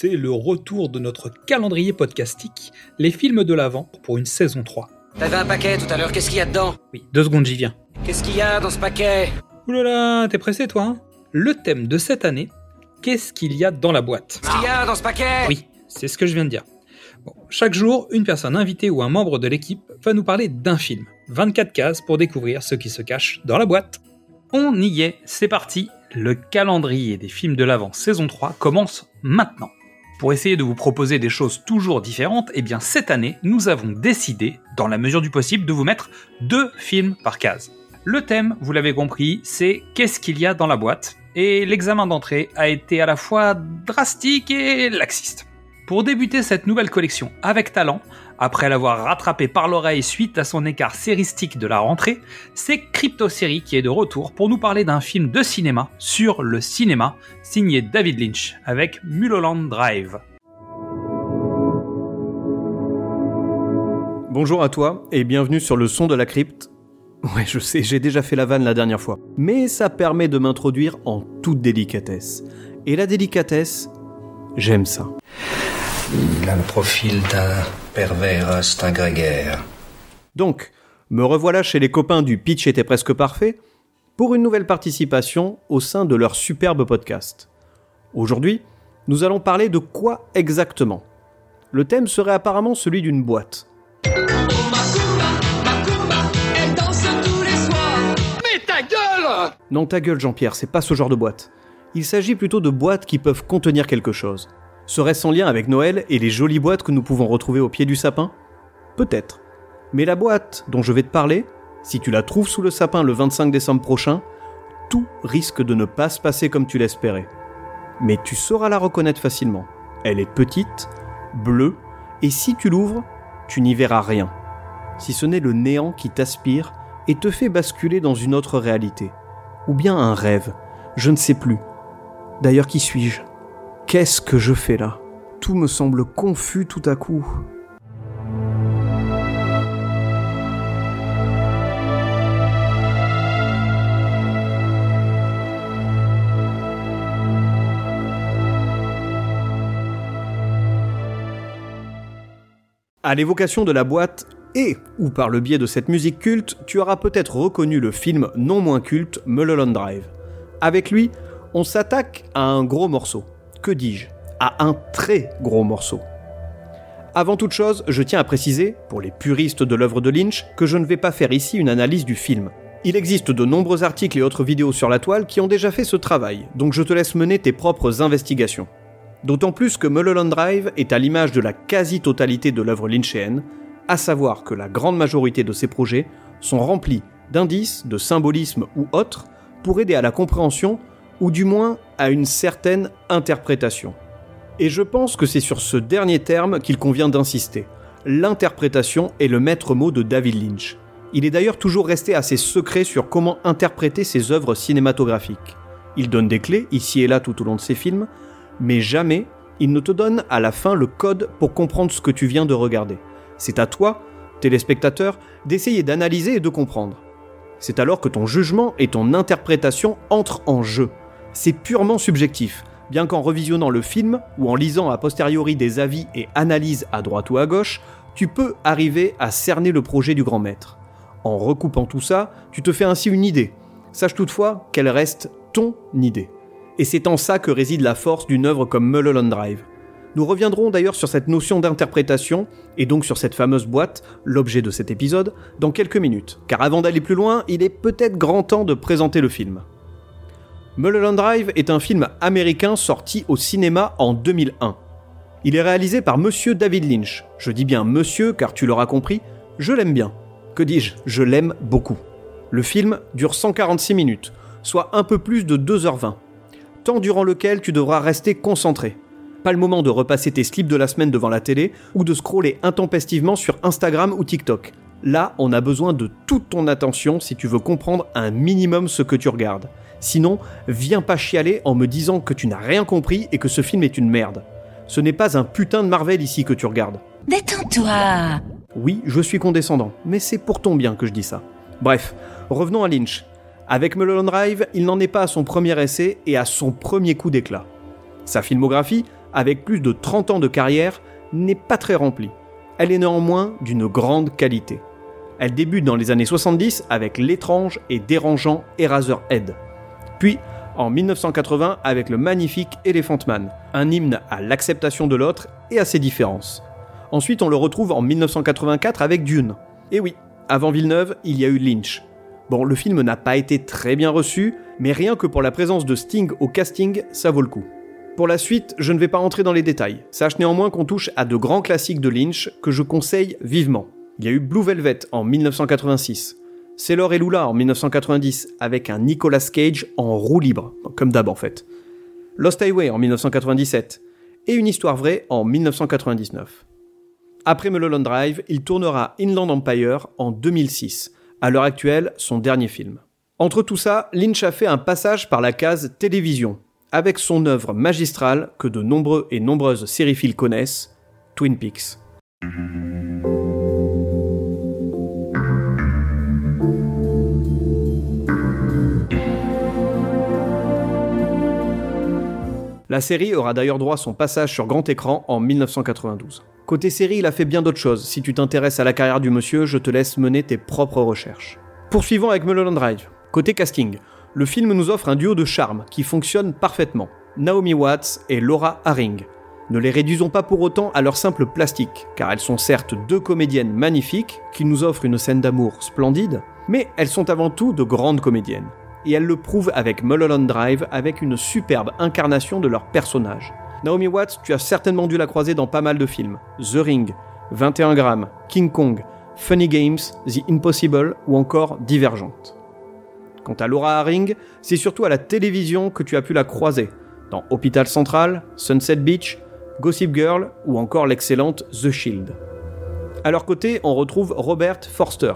c'est le retour de notre calendrier podcastique, les films de l'Avent pour une saison 3. T'avais un paquet tout à l'heure, qu'est-ce qu'il y a dedans? Oui, deux secondes, j'y viens. Qu'est-ce qu'il y a dans ce paquet? Oulala, t'es pressé toi hein? Le thème de cette année, qu'est-ce qu'il y a dans la boîte? Qu'est-ce qu'il y a dans ce paquet? Oui, c'est ce que je viens de dire. Bon, chaque jour, une personne invitée ou un membre de l'équipe va nous parler d'un film. 24 cases pour découvrir ce qui se cache dans la boîte. On y est, c'est parti, le calendrier des films de l'Avent saison 3 commence maintenant. Pour essayer de vous proposer des choses toujours différentes, eh bien cette année, nous avons décidé, dans la mesure du possible, de vous mettre deux films par case. Le thème, vous l'avez compris, c'est qu'est-ce qu'il y a dans la boîte, et l'examen d'entrée a été à la fois drastique et laxiste. Pour débuter cette nouvelle collection avec talent, après l'avoir rattrapé par l'oreille suite à son écart séristique de la rentrée, c'est Crypto Série qui est de retour pour nous parler d'un film de cinéma sur le cinéma, signé David Lynch, avec Mulholland Drive. Bonjour à toi et bienvenue sur le son de la crypte. Ouais, je sais, j'ai déjà fait la vanne la dernière fois. Mais ça permet de m'introduire en toute délicatesse. Et la délicatesse, j'aime ça. Il a le profil d'un pervers instinct. Donc, me revoilà chez les copains du Pitch était presque parfait pour une nouvelle participation au sein de leur superbe podcast. Aujourd'hui, nous allons parler de quoi exactement? Le thème serait apparemment celui d'une boîte. Non, ta gueule, Jean-Pierre, c'est pas ce genre de boîte. Il s'agit plutôt de boîtes qui peuvent contenir quelque chose. Serait-ce en lien avec Noël et les jolies boîtes que nous pouvons retrouver au pied du sapin Peut-être. Mais la boîte dont je vais te parler, si tu la trouves sous le sapin le 25 décembre prochain, tout risque de ne pas se passer comme tu l'espérais. Mais tu sauras la reconnaître facilement. Elle est petite, bleue, et si tu l'ouvres, tu n'y verras rien. Si ce n'est le néant qui t'aspire et te fait basculer dans une autre réalité. Ou bien un rêve, je ne sais plus. D'ailleurs, qui suis-je? Qu'est-ce que je fais là? Tout me semble confus tout à coup. À l'évocation de la boîte, et ou par le biais de cette musique culte, tu auras peut-être reconnu le film non moins culte Mulholland Drive. Avec lui, on s'attaque à un gros morceau. Que dis-je À un très gros morceau. Avant toute chose, je tiens à préciser, pour les puristes de l'œuvre de Lynch, que je ne vais pas faire ici une analyse du film. Il existe de nombreux articles et autres vidéos sur la toile qui ont déjà fait ce travail, donc je te laisse mener tes propres investigations. D'autant plus que Mulholland Drive est à l'image de la quasi-totalité de l'œuvre lynchéenne, à savoir que la grande majorité de ces projets sont remplis d'indices, de symbolismes ou autres pour aider à la compréhension ou du moins à une certaine interprétation. Et je pense que c'est sur ce dernier terme qu'il convient d'insister. L'interprétation est le maître mot de David Lynch. Il est d'ailleurs toujours resté assez secret sur comment interpréter ses œuvres cinématographiques. Il donne des clés, ici et là tout au long de ses films, mais jamais il ne te donne à la fin le code pour comprendre ce que tu viens de regarder. C'est à toi, téléspectateur, d'essayer d'analyser et de comprendre. C'est alors que ton jugement et ton interprétation entrent en jeu. C'est purement subjectif, bien qu'en revisionnant le film ou en lisant a posteriori des avis et analyses à droite ou à gauche, tu peux arriver à cerner le projet du grand maître. En recoupant tout ça, tu te fais ainsi une idée. Sache toutefois qu'elle reste ton idée. Et c'est en ça que réside la force d'une œuvre comme Mulholland Drive. Nous reviendrons d'ailleurs sur cette notion d'interprétation, et donc sur cette fameuse boîte, l'objet de cet épisode, dans quelques minutes, car avant d'aller plus loin, il est peut-être grand temps de présenter le film. Mulholland Drive est un film américain sorti au cinéma en 2001. Il est réalisé par Monsieur David Lynch. Je dis bien Monsieur car tu l'auras compris, je l'aime bien. Que dis-je Je l'aime beaucoup. Le film dure 146 minutes, soit un peu plus de 2h20. Temps durant lequel tu devras rester concentré. Pas le moment de repasser tes slips de la semaine devant la télé ou de scroller intempestivement sur Instagram ou TikTok. Là, on a besoin de toute ton attention si tu veux comprendre un minimum ce que tu regardes. Sinon, viens pas chialer en me disant que tu n'as rien compris et que ce film est une merde. Ce n'est pas un putain de Marvel ici que tu regardes. Détends-toi Oui, je suis condescendant, mais c'est pour ton bien que je dis ça. Bref, revenons à Lynch. Avec Mulholland Drive, il n'en est pas à son premier essai et à son premier coup d'éclat. Sa filmographie, avec plus de 30 ans de carrière, n'est pas très remplie. Elle est néanmoins d'une grande qualité. Elle débute dans les années 70 avec l'étrange et dérangeant Eraserhead. Puis, en 1980 avec le magnifique Elephant Man, un hymne à l'acceptation de l'autre et à ses différences. Ensuite, on le retrouve en 1984 avec Dune. Et oui, avant Villeneuve, il y a eu Lynch. Bon, le film n'a pas été très bien reçu, mais rien que pour la présence de Sting au casting, ça vaut le coup. Pour la suite, je ne vais pas entrer dans les détails. Sache néanmoins qu'on touche à de grands classiques de Lynch que je conseille vivement. Il y a eu Blue Velvet en 1986, Sailor et Lula en 1990 avec un Nicolas Cage en roue libre, comme d'hab en fait. Lost Highway en 1997 et Une histoire vraie en 1999. Après Mulholland Drive, il tournera Inland Empire en 2006, à l'heure actuelle son dernier film. Entre tout ça, Lynch a fait un passage par la case télévision, avec son œuvre magistrale que de nombreux et nombreuses sériphiles connaissent, Twin Peaks. La série aura d'ailleurs droit à son passage sur grand écran en 1992. Côté série, il a fait bien d'autres choses. Si tu t'intéresses à la carrière du monsieur, je te laisse mener tes propres recherches. Poursuivons avec Mulholland Drive. Côté casting, le film nous offre un duo de charme qui fonctionne parfaitement. Naomi Watts et Laura Haring. Ne les réduisons pas pour autant à leur simple plastique, car elles sont certes deux comédiennes magnifiques qui nous offrent une scène d'amour splendide, mais elles sont avant tout de grandes comédiennes et elle le prouve avec Mulholland Drive avec une superbe incarnation de leur personnage. Naomi Watts, tu as certainement dû la croiser dans pas mal de films. The Ring, 21 grammes, King Kong, Funny Games, The Impossible ou encore Divergente. Quant à Laura Haring, c'est surtout à la télévision que tu as pu la croiser, dans Hôpital Central, Sunset Beach, Gossip Girl ou encore l'excellente The Shield. À leur côté, on retrouve Robert Forster,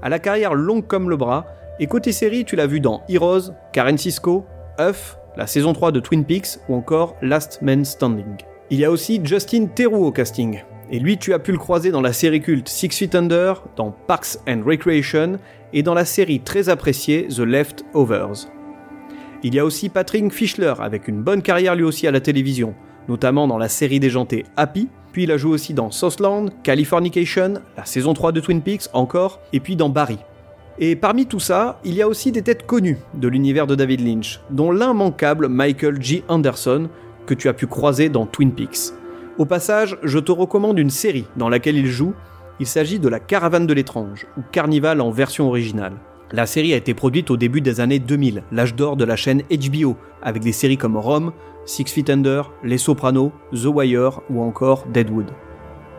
à la carrière longue comme le bras, et côté série, tu l'as vu dans Heroes, Karen Cisco, Huff, la saison 3 de Twin Peaks ou encore Last Man Standing. Il y a aussi Justin Theroux au casting. Et lui, tu as pu le croiser dans la série culte Six Feet Under, dans Parks and Recreation et dans la série très appréciée The Leftovers. Il y a aussi Patrick Fischler avec une bonne carrière lui aussi à la télévision, notamment dans la série déjantée Happy, puis il a joué aussi dans Southland, Californication, la saison 3 de Twin Peaks encore, et puis dans Barry. Et parmi tout ça, il y a aussi des têtes connues de l'univers de David Lynch, dont l'immanquable Michael G. Anderson, que tu as pu croiser dans Twin Peaks. Au passage, je te recommande une série dans laquelle il joue. Il s'agit de La Caravane de l'étrange, ou Carnival en version originale. La série a été produite au début des années 2000, l'âge d'or de la chaîne HBO, avec des séries comme Rome, Six Feet Under, Les Sopranos, The Wire ou encore Deadwood.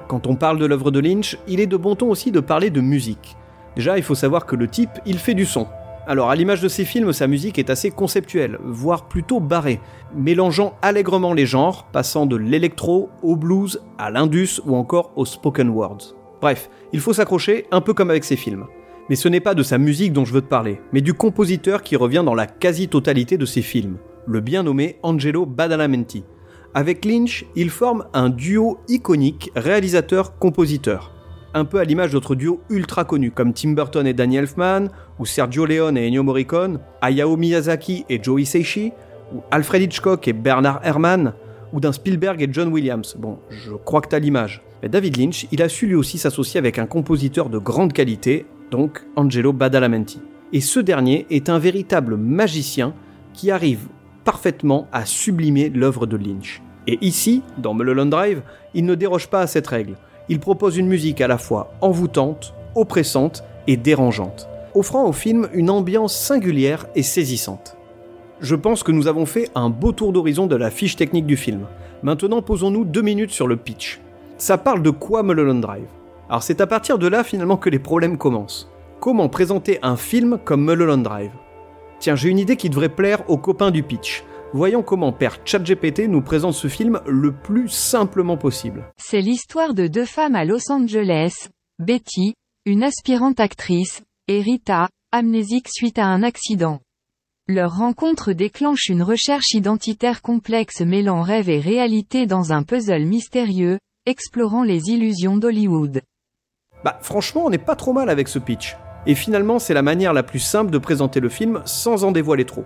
Quand on parle de l'œuvre de Lynch, il est de bon ton aussi de parler de musique. Déjà, il faut savoir que le type, il fait du son. Alors, à l'image de ses films, sa musique est assez conceptuelle, voire plutôt barrée, mélangeant allègrement les genres, passant de l'électro au blues, à l'indus ou encore au spoken words. Bref, il faut s'accrocher un peu comme avec ses films. Mais ce n'est pas de sa musique dont je veux te parler, mais du compositeur qui revient dans la quasi-totalité de ses films, le bien nommé Angelo Badalamenti. Avec Lynch, il forme un duo iconique réalisateur-compositeur un peu à l'image d'autres duos ultra connus comme Tim Burton et Danny Elfman, ou Sergio Leone et Ennio Morricone, Hayao Miyazaki et Joe Hisaishi, ou Alfred Hitchcock et Bernard Herrmann, ou d'un Spielberg et John Williams. Bon, je crois que t'as l'image. Mais David Lynch, il a su lui aussi s'associer avec un compositeur de grande qualité, donc Angelo Badalamenti. Et ce dernier est un véritable magicien qui arrive parfaitement à sublimer l'œuvre de Lynch. Et ici, dans Mulholland Drive, il ne déroge pas à cette règle il propose une musique à la fois envoûtante, oppressante et dérangeante, offrant au film une ambiance singulière et saisissante. Je pense que nous avons fait un beau tour d'horizon de la fiche technique du film. Maintenant, posons-nous deux minutes sur le pitch. Ça parle de quoi Mulholland Drive? Alors c'est à partir de là finalement que les problèmes commencent. Comment présenter un film comme Mulholland Drive? Tiens, j'ai une idée qui devrait plaire aux copains du pitch voyons comment Père ChatGPT nous présente ce film le plus simplement possible. C'est l'histoire de deux femmes à Los Angeles, Betty, une aspirante actrice, et Rita, amnésique suite à un accident. Leur rencontre déclenche une recherche identitaire complexe mêlant rêve et réalité dans un puzzle mystérieux, explorant les illusions d'Hollywood. Bah franchement on n'est pas trop mal avec ce pitch. Et finalement c'est la manière la plus simple de présenter le film sans en dévoiler trop.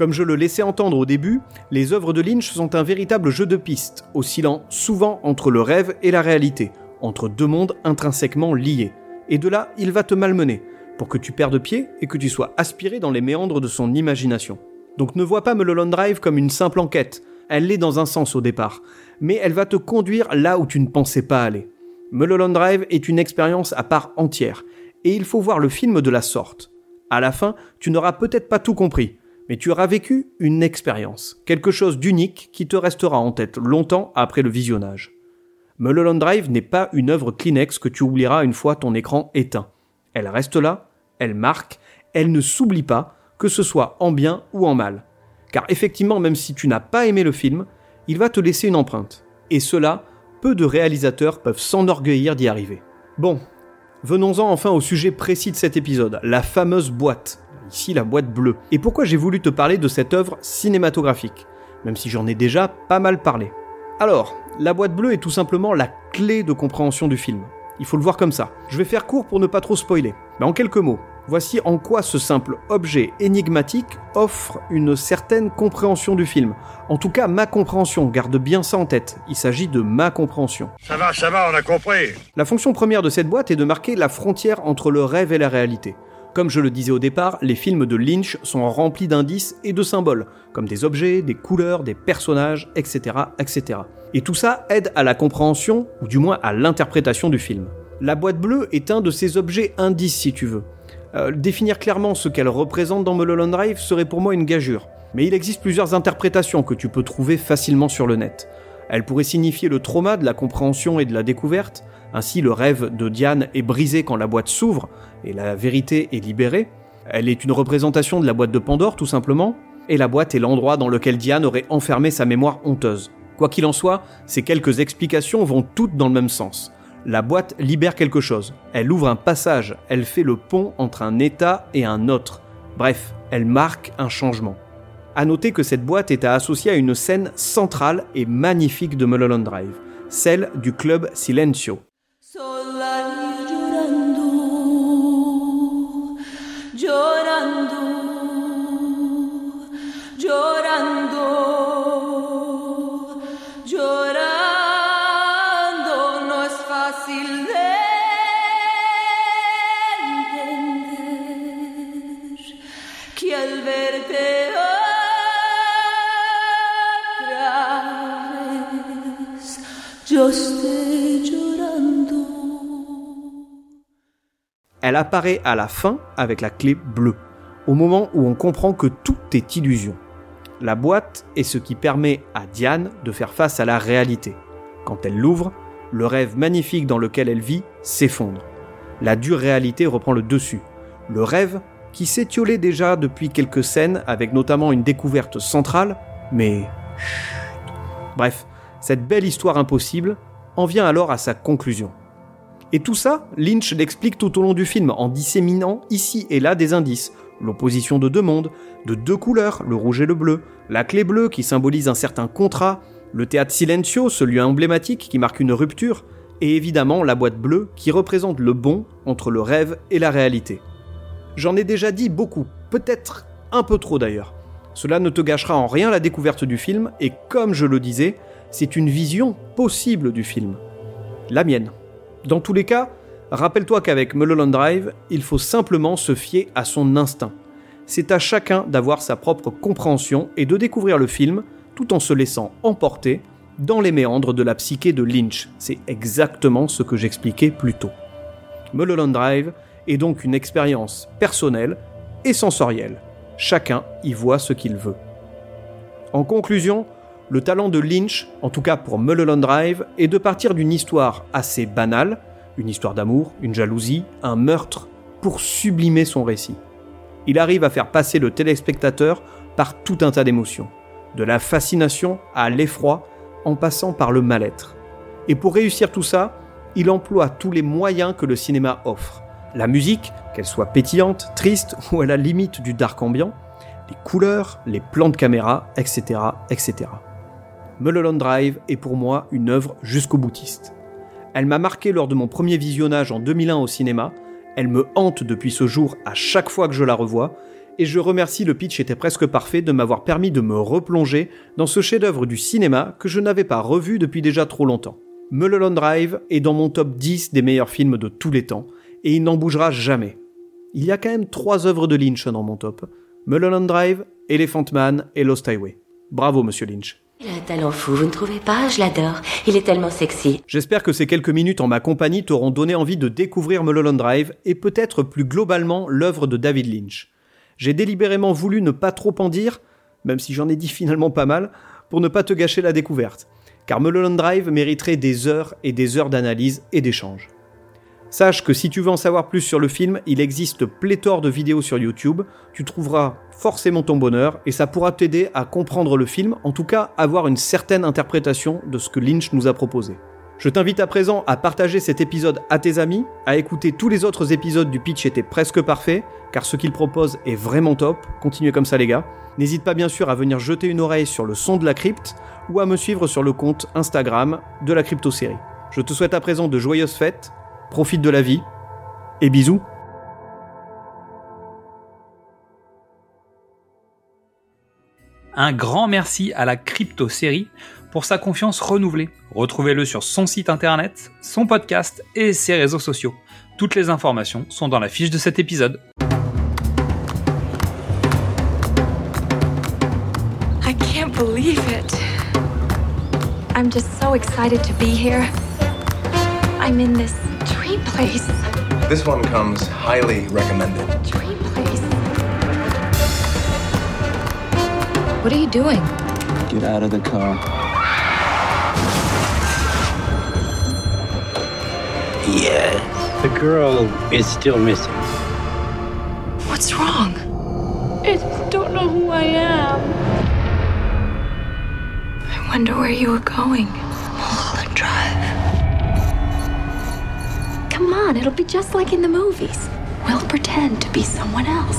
Comme je le laissais entendre au début, les œuvres de Lynch sont un véritable jeu de pistes, oscillant souvent entre le rêve et la réalité, entre deux mondes intrinsèquement liés. Et de là, il va te malmener, pour que tu perdes pied et que tu sois aspiré dans les méandres de son imagination. Donc ne vois pas Mulholland Drive comme une simple enquête, elle l'est dans un sens au départ, mais elle va te conduire là où tu ne pensais pas aller. Mulholland Drive est une expérience à part entière, et il faut voir le film de la sorte. À la fin, tu n'auras peut-être pas tout compris, mais tu auras vécu une expérience, quelque chose d'unique qui te restera en tête longtemps après le visionnage. Mulholland Drive n'est pas une œuvre Kleenex que tu oublieras une fois ton écran éteint. Elle reste là, elle marque, elle ne s'oublie pas, que ce soit en bien ou en mal. Car effectivement, même si tu n'as pas aimé le film, il va te laisser une empreinte. Et cela, peu de réalisateurs peuvent s'enorgueillir d'y arriver. Bon, venons-en enfin au sujet précis de cet épisode, la fameuse boîte. Ici la boîte bleue. Et pourquoi j'ai voulu te parler de cette œuvre cinématographique, même si j'en ai déjà pas mal parlé? Alors, la boîte bleue est tout simplement la clé de compréhension du film. Il faut le voir comme ça. Je vais faire court pour ne pas trop spoiler. Mais en quelques mots, voici en quoi ce simple objet énigmatique offre une certaine compréhension du film. En tout cas, ma compréhension, garde bien ça en tête. Il s'agit de ma compréhension. Ça va, ça va, on a compris. La fonction première de cette boîte est de marquer la frontière entre le rêve et la réalité. Comme je le disais au départ, les films de Lynch sont remplis d'indices et de symboles, comme des objets, des couleurs, des personnages, etc., etc. Et tout ça aide à la compréhension, ou du moins à l'interprétation du film. La boîte bleue est un de ces objets indices, si tu veux. Euh, définir clairement ce qu'elle représente dans Mulholland Drive serait pour moi une gageure. Mais il existe plusieurs interprétations que tu peux trouver facilement sur le net. Elle pourrait signifier le trauma de la compréhension et de la découverte, ainsi le rêve de Diane est brisé quand la boîte s'ouvre et la vérité est libérée. Elle est une représentation de la boîte de Pandore tout simplement, et la boîte est l'endroit dans lequel Diane aurait enfermé sa mémoire honteuse. Quoi qu'il en soit, ces quelques explications vont toutes dans le même sens. La boîte libère quelque chose, elle ouvre un passage, elle fait le pont entre un état et un autre. Bref, elle marque un changement. À noter que cette boîte est à associer à une scène centrale et magnifique de Mulholland Drive, celle du club Silencio. llorando, llorando. Elle apparaît à la fin avec la clé bleue, au moment où on comprend que tout est illusion. La boîte est ce qui permet à Diane de faire face à la réalité. Quand elle l'ouvre, le rêve magnifique dans lequel elle vit s'effondre. La dure réalité reprend le dessus. Le rêve, qui s'étiolait déjà depuis quelques scènes avec notamment une découverte centrale, mais... Bref, cette belle histoire impossible en vient alors à sa conclusion. Et tout ça, Lynch l'explique tout au long du film en disséminant ici et là des indices. L'opposition de deux mondes, de deux couleurs, le rouge et le bleu, la clé bleue qui symbolise un certain contrat, le théâtre silencio, ce lieu emblématique qui marque une rupture, et évidemment la boîte bleue qui représente le bon entre le rêve et la réalité. J'en ai déjà dit beaucoup, peut-être un peu trop d'ailleurs. Cela ne te gâchera en rien la découverte du film, et comme je le disais, c'est une vision possible du film. La mienne. Dans tous les cas, rappelle-toi qu'avec Mulholland Drive, il faut simplement se fier à son instinct. C'est à chacun d'avoir sa propre compréhension et de découvrir le film tout en se laissant emporter dans les méandres de la psyché de Lynch. C'est exactement ce que j'expliquais plus tôt. Mulholland Drive est donc une expérience personnelle et sensorielle. Chacun y voit ce qu'il veut. En conclusion, le talent de Lynch, en tout cas pour Mulholland Drive, est de partir d'une histoire assez banale, une histoire d'amour, une jalousie, un meurtre, pour sublimer son récit. Il arrive à faire passer le téléspectateur par tout un tas d'émotions, de la fascination à l'effroi, en passant par le mal-être. Et pour réussir tout ça, il emploie tous les moyens que le cinéma offre. La musique, qu'elle soit pétillante, triste ou à la limite du dark ambiant, les couleurs, les plans de caméra, etc., etc. Mulholland Drive est pour moi une œuvre jusqu'au boutiste. Elle m'a marqué lors de mon premier visionnage en 2001 au cinéma, elle me hante depuis ce jour à chaque fois que je la revois, et je remercie le pitch était presque parfait de m'avoir permis de me replonger dans ce chef-d'œuvre du cinéma que je n'avais pas revu depuis déjà trop longtemps. Mulholland Drive est dans mon top 10 des meilleurs films de tous les temps, et il n'en bougera jamais. Il y a quand même trois œuvres de Lynch dans mon top. Mulholland Drive, Elephant Man et Lost Highway. Bravo, monsieur Lynch. Il a un talent fou, vous ne trouvez pas? Je l'adore. Il est tellement sexy. J'espère que ces quelques minutes en ma compagnie t'auront donné envie de découvrir Mulholland Drive et peut-être plus globalement l'œuvre de David Lynch. J'ai délibérément voulu ne pas trop en dire, même si j'en ai dit finalement pas mal, pour ne pas te gâcher la découverte. Car Mulholland Drive mériterait des heures et des heures d'analyse et d'échange. Sache que si tu veux en savoir plus sur le film, il existe pléthore de vidéos sur YouTube, tu trouveras forcément ton bonheur et ça pourra t'aider à comprendre le film, en tout cas avoir une certaine interprétation de ce que Lynch nous a proposé. Je t'invite à présent à partager cet épisode à tes amis, à écouter tous les autres épisodes du pitch étaient presque parfaits, car ce qu'il propose est vraiment top, continuez comme ça les gars. N'hésite pas bien sûr à venir jeter une oreille sur le son de la crypte ou à me suivre sur le compte Instagram de la crypto série. Je te souhaite à présent de joyeuses fêtes, profite de la vie, et bisous Un grand merci à la Crypto Série pour sa confiance renouvelée. Retrouvez-le sur son site internet, son podcast et ses réseaux sociaux. Toutes les informations sont dans la fiche de cet épisode. I can't believe it. I'm just so excited to be here. I'm in this dream place. This one comes highly recommended. Dream What are you doing? Get out of the car. Yeah. The girl is still missing. What's wrong? I just don't know who I am. I wonder where you were going. Mulholland Drive. Come on, it'll be just like in the movies. We'll pretend to be someone else.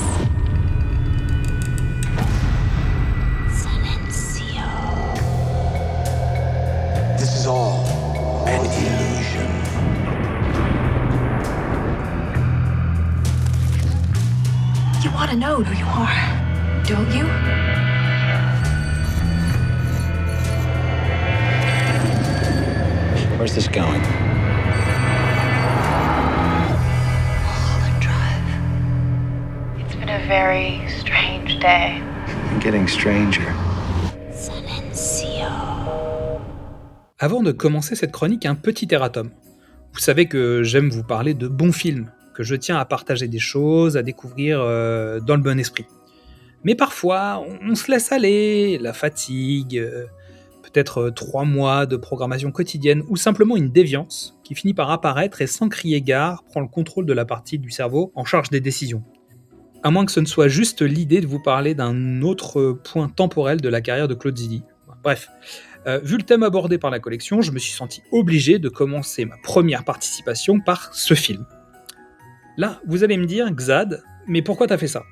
Where's this going? Mulholland Drive. It's been a very strange day. I'm getting stranger. Silencio. Avant de commencer cette chronique, un petit erratum. Vous savez que j'aime vous parler de bons films, que je tiens à partager des choses, à découvrir euh, dans le bon esprit. Mais parfois, on, on se laisse aller, la fatigue, euh, peut-être euh, trois mois de programmation quotidienne, ou simplement une déviance qui finit par apparaître et sans crier gare prend le contrôle de la partie du cerveau en charge des décisions. À moins que ce ne soit juste l'idée de vous parler d'un autre point temporel de la carrière de Claude Zidi. Bref, euh, vu le thème abordé par la collection, je me suis senti obligé de commencer ma première participation par ce film. Là, vous allez me dire, Xad, mais pourquoi t'as fait ça?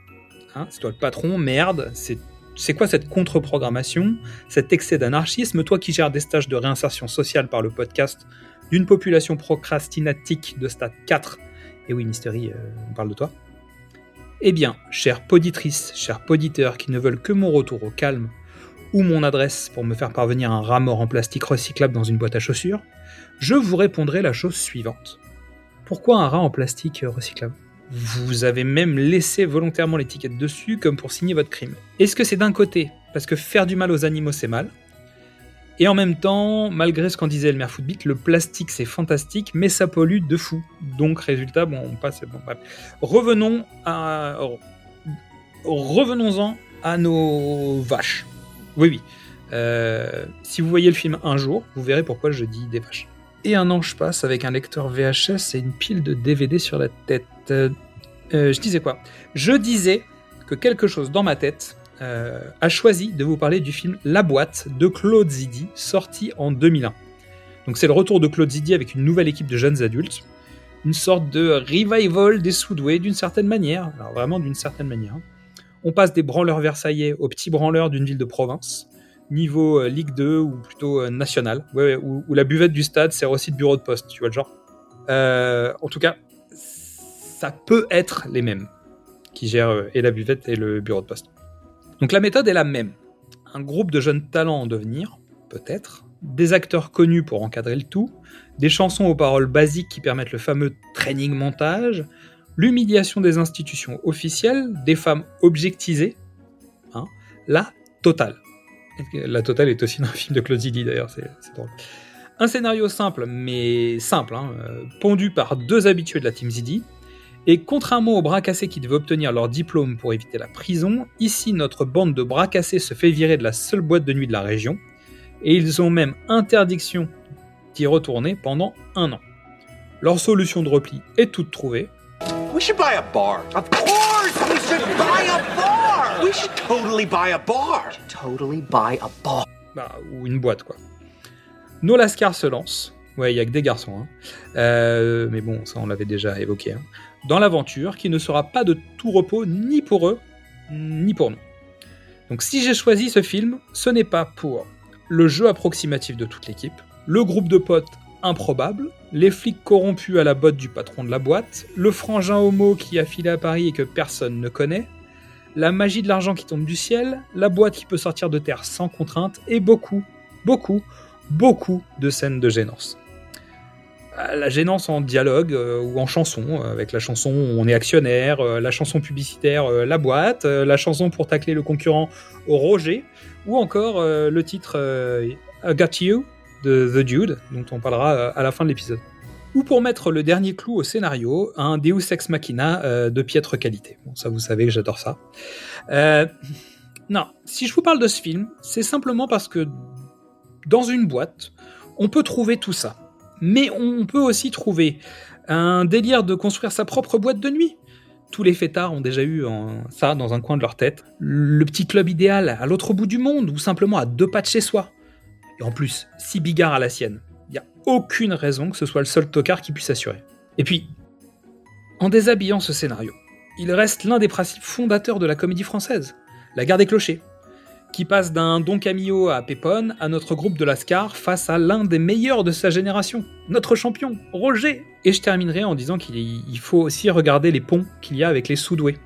Hein, C'est toi le patron, merde, c'est c'est quoi cette contre-programmation, cet excès d'anarchisme, toi qui gères des stages de réinsertion sociale par le podcast d'une population procrastinatique de stade 4 Et oui, Mystery, euh, on parle de toi. Eh bien, chère poditrice, chers poditeurs qui ne veulent que mon retour au calme ou mon adresse pour me faire parvenir un rat mort en plastique recyclable dans une boîte à chaussures, je vous répondrai la chose suivante. Pourquoi un rat en plastique recyclable? Vous avez même laissé volontairement l'étiquette dessus comme pour signer votre crime. Est-ce que c'est d'un côté parce que faire du mal aux animaux c'est mal? Et en même temps, malgré ce qu'en disait le maire Footbeat, le plastique c'est fantastique, mais ça pollue de fou. Donc résultat, bon, on passe. Bon. Revenons à. Revenons-en à nos vaches. Oui, oui. Euh, si vous voyez le film un jour, vous verrez pourquoi je dis des vaches. Et un an je passe avec un lecteur VHS et une pile de DVD sur la tête. Euh, euh, je disais quoi? Je disais que quelque chose dans ma tête euh, a choisi de vous parler du film La boîte de Claude Zidi, sorti en 2001. Donc c'est le retour de Claude Zidi avec une nouvelle équipe de jeunes adultes, une sorte de revival des Soudoués d'une certaine manière, alors vraiment d'une certaine manière. On passe des branleurs versaillais aux petits branleurs d'une ville de province, niveau euh, Ligue 2 ou plutôt euh, national, où, la buvette du stade sert aussi de bureau de poste, tu vois le genre. Euh, en tout cas, ça peut être les mêmes qui gère euh, et la buvette et le bureau de poste. Donc la méthode est la même. Un groupe de jeunes talents en devenir, peut-être, des acteurs connus pour encadrer le tout, des chansons aux paroles basiques qui permettent le fameux training montage, l'humiliation des institutions officielles, des femmes objectisées, hein, la totale. La totale est aussi dans un film de Claude Zidi d'ailleurs, c'est drôle. Un scénario simple, mais simple, hein, euh, pondu par deux habitués de la team Zidi. Et contrairement aux bras cassés qui devaient obtenir leur diplôme pour éviter la prison, ici notre bande de bras cassés se fait virer de la seule boîte de nuit de la région. Et ils ont même interdiction d'y retourner pendant un an. Leur solution de repli est toute trouvée. We should buy a bar. Of course, we should buy a bar. We should totally buy a bar. Totally buy a bar. Bah, ou une boîte, quoi. Nos Lascars se lancent. Ouais, il y a que des garçons. hein. Euh, mais bon, ça on l'avait déjà évoqué. hein. Dans l'aventure qui ne sera pas de tout repos ni pour eux, ni pour nous. Donc si j'ai choisi ce film, ce n'est pas pour le jeu approximatif de toute l'équipe, le groupe de potes improbable, les flics corrompus à la botte du patron de la boîte, le frangin homo qui a filé à Paris et que personne ne connaît, la magie de l'argent qui tombe du ciel, la boîte qui peut sortir de terre sans contrainte, et beaucoup, beaucoup, beaucoup de scènes de gênance. Euh, La gênance en dialogue euh, ou en chanson, euh, avec la chanson On est actionnaire, euh, la chanson publicitaire La boîte, la chanson pour tacler le concurrent Roger, ou encore le titre I Got You de The Dude, dont on parlera à la fin de l'épisode. Ou pour mettre le dernier clou au scénario, un Deus Ex Machina euh, de piètre qualité. Bon, ça vous savez que j'adore ça. Euh, non, si je vous parle de ce film, c'est simplement parce que dans une boîte, on peut trouver tout ça. Mais on peut aussi trouver un délire de construire sa propre boîte de nuit. Tous les fêtards ont déjà eu ça dans un coin de leur tête. Le petit club idéal à l'autre bout du monde ou simplement à deux pas de chez soi. Et en plus, si bigard à la sienne. Il n'y a aucune raison que ce soit le seul tocard qui puisse assurer. Et puis, en déshabillant ce scénario, il reste l'un des principes fondateurs de la comédie française, la gare des clochers, qui passe d'un Don Camillo à Pépone à notre groupe de Lascar face à l'un des meilleurs de sa génération, notre champion, Roger. Et je terminerai en disant qu'il faut aussi regarder les ponts qu'il y a avec les Soudoués.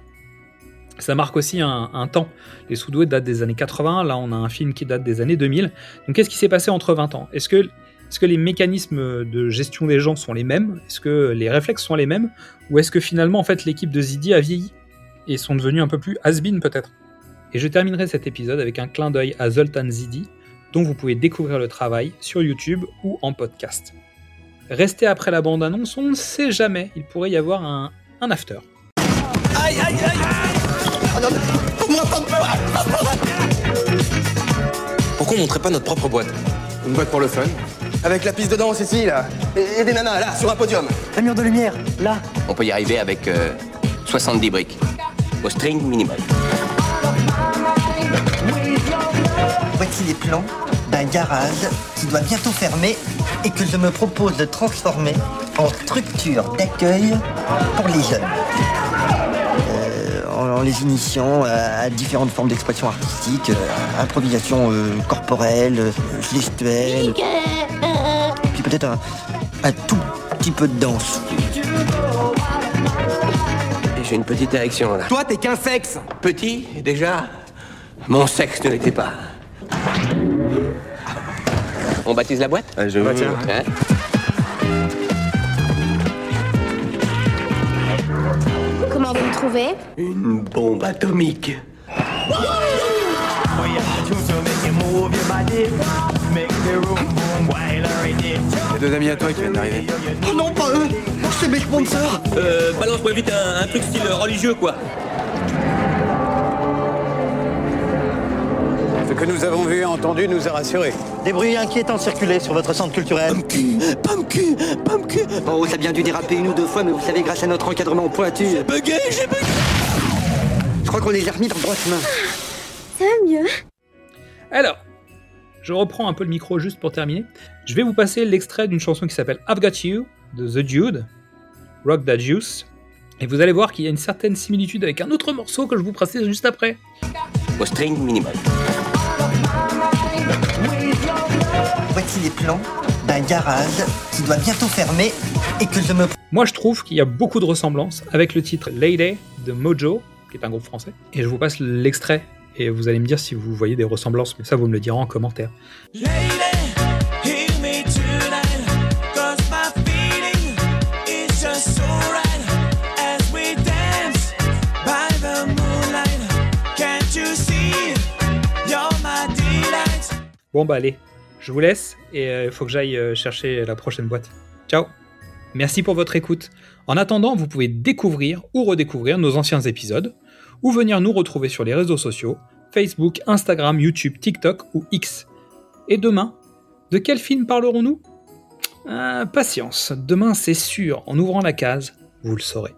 Ça marque aussi un, un temps. Les Soudoués datent des années 80, là on a un film qui date des années 2000. Donc qu'est-ce qui s'est passé entre 20 ans? Est-ce que, est que les mécanismes de gestion des gens sont les mêmes? Est-ce que les réflexes sont les mêmes? Ou est-ce que finalement en fait l'équipe de Zidi a vieilli et sont devenus un peu plus has-been peut-être? Et je terminerai cet épisode avec un clin d'œil à Zoltan Zidi, dont vous pouvez découvrir le travail sur YouTube ou en podcast. Restez après la bande-annonce, on ne sait jamais, il pourrait y avoir un, un after. Aïe, aïe, aïe. Pourquoi on montrait pas notre propre boîte? Une boîte pour le fun. Avec la piste de danse ici, là. Et, et des nanas, là, sur un podium. Un mur de lumière, là. On peut y arriver avec euh, 70 briques. Au string minimal. Voici les plans d'un garage qui doit bientôt fermer et que je me propose de transformer en structure d'accueil pour les jeunes. Euh, en, en les initiant à, à différentes formes d'expression artistique, euh, improvisation euh, corporelle, euh, gestuelle, peut-être un, un tout petit peu de danse. J'ai une petite érection là. Toi, t'es qu'un sexe. Petit, déjà Mon sexe ne l'était pas. On baptise la boîte? Je veux. tiens. Hein? Comment vous me trouvez? Une bombe atomique. Les deux amis à toi qui viennent d'arriver. Oh non, pas eux C'est mes sponsors Euh, balance-moi vite un, un truc style religieux quoi. Ce que nous avons vu et entendu nous a rassurés. Des bruits inquiétants circulaient sur votre centre culturel. Pomme cul Pomme cul Oh, ça a bien dû déraper une ou deux fois, mais vous savez, grâce à notre encadrement pointu. J'ai bugué, j'ai bugué Je crois qu'on les a remis dans le droit chemin. Ça va mieux Alors, je reprends un peu le micro juste pour terminer. Je vais vous passer l'extrait d'une chanson qui s'appelle I've Got You de The Dude, Rock That Juice. Et vous allez voir qu'il y a une certaine similitude avec un autre morceau que je vous précise juste après. Au string minimal. Voici les plans d'un garage qui doit bientôt fermer et que je me Moi, je trouve qu'il y a beaucoup de ressemblances avec le titre Lady de Mojo, qui est un groupe français. Et je vous passe l'extrait, et vous allez me dire si vous voyez des ressemblances, mais ça vous me le direz en commentaire. Bon bah allez, je vous laisse et il faut que j'aille euh, chercher la prochaine boîte. Ciao Merci pour votre écoute. En attendant, vous pouvez découvrir ou redécouvrir nos anciens épisodes, ou venir nous retrouver sur les réseaux sociaux, Facebook, Instagram, YouTube, TikTok ou X. Et demain, de quel film parlerons-nous? Ah, Patience, demain c'est sûr, en ouvrant la case, vous le saurez.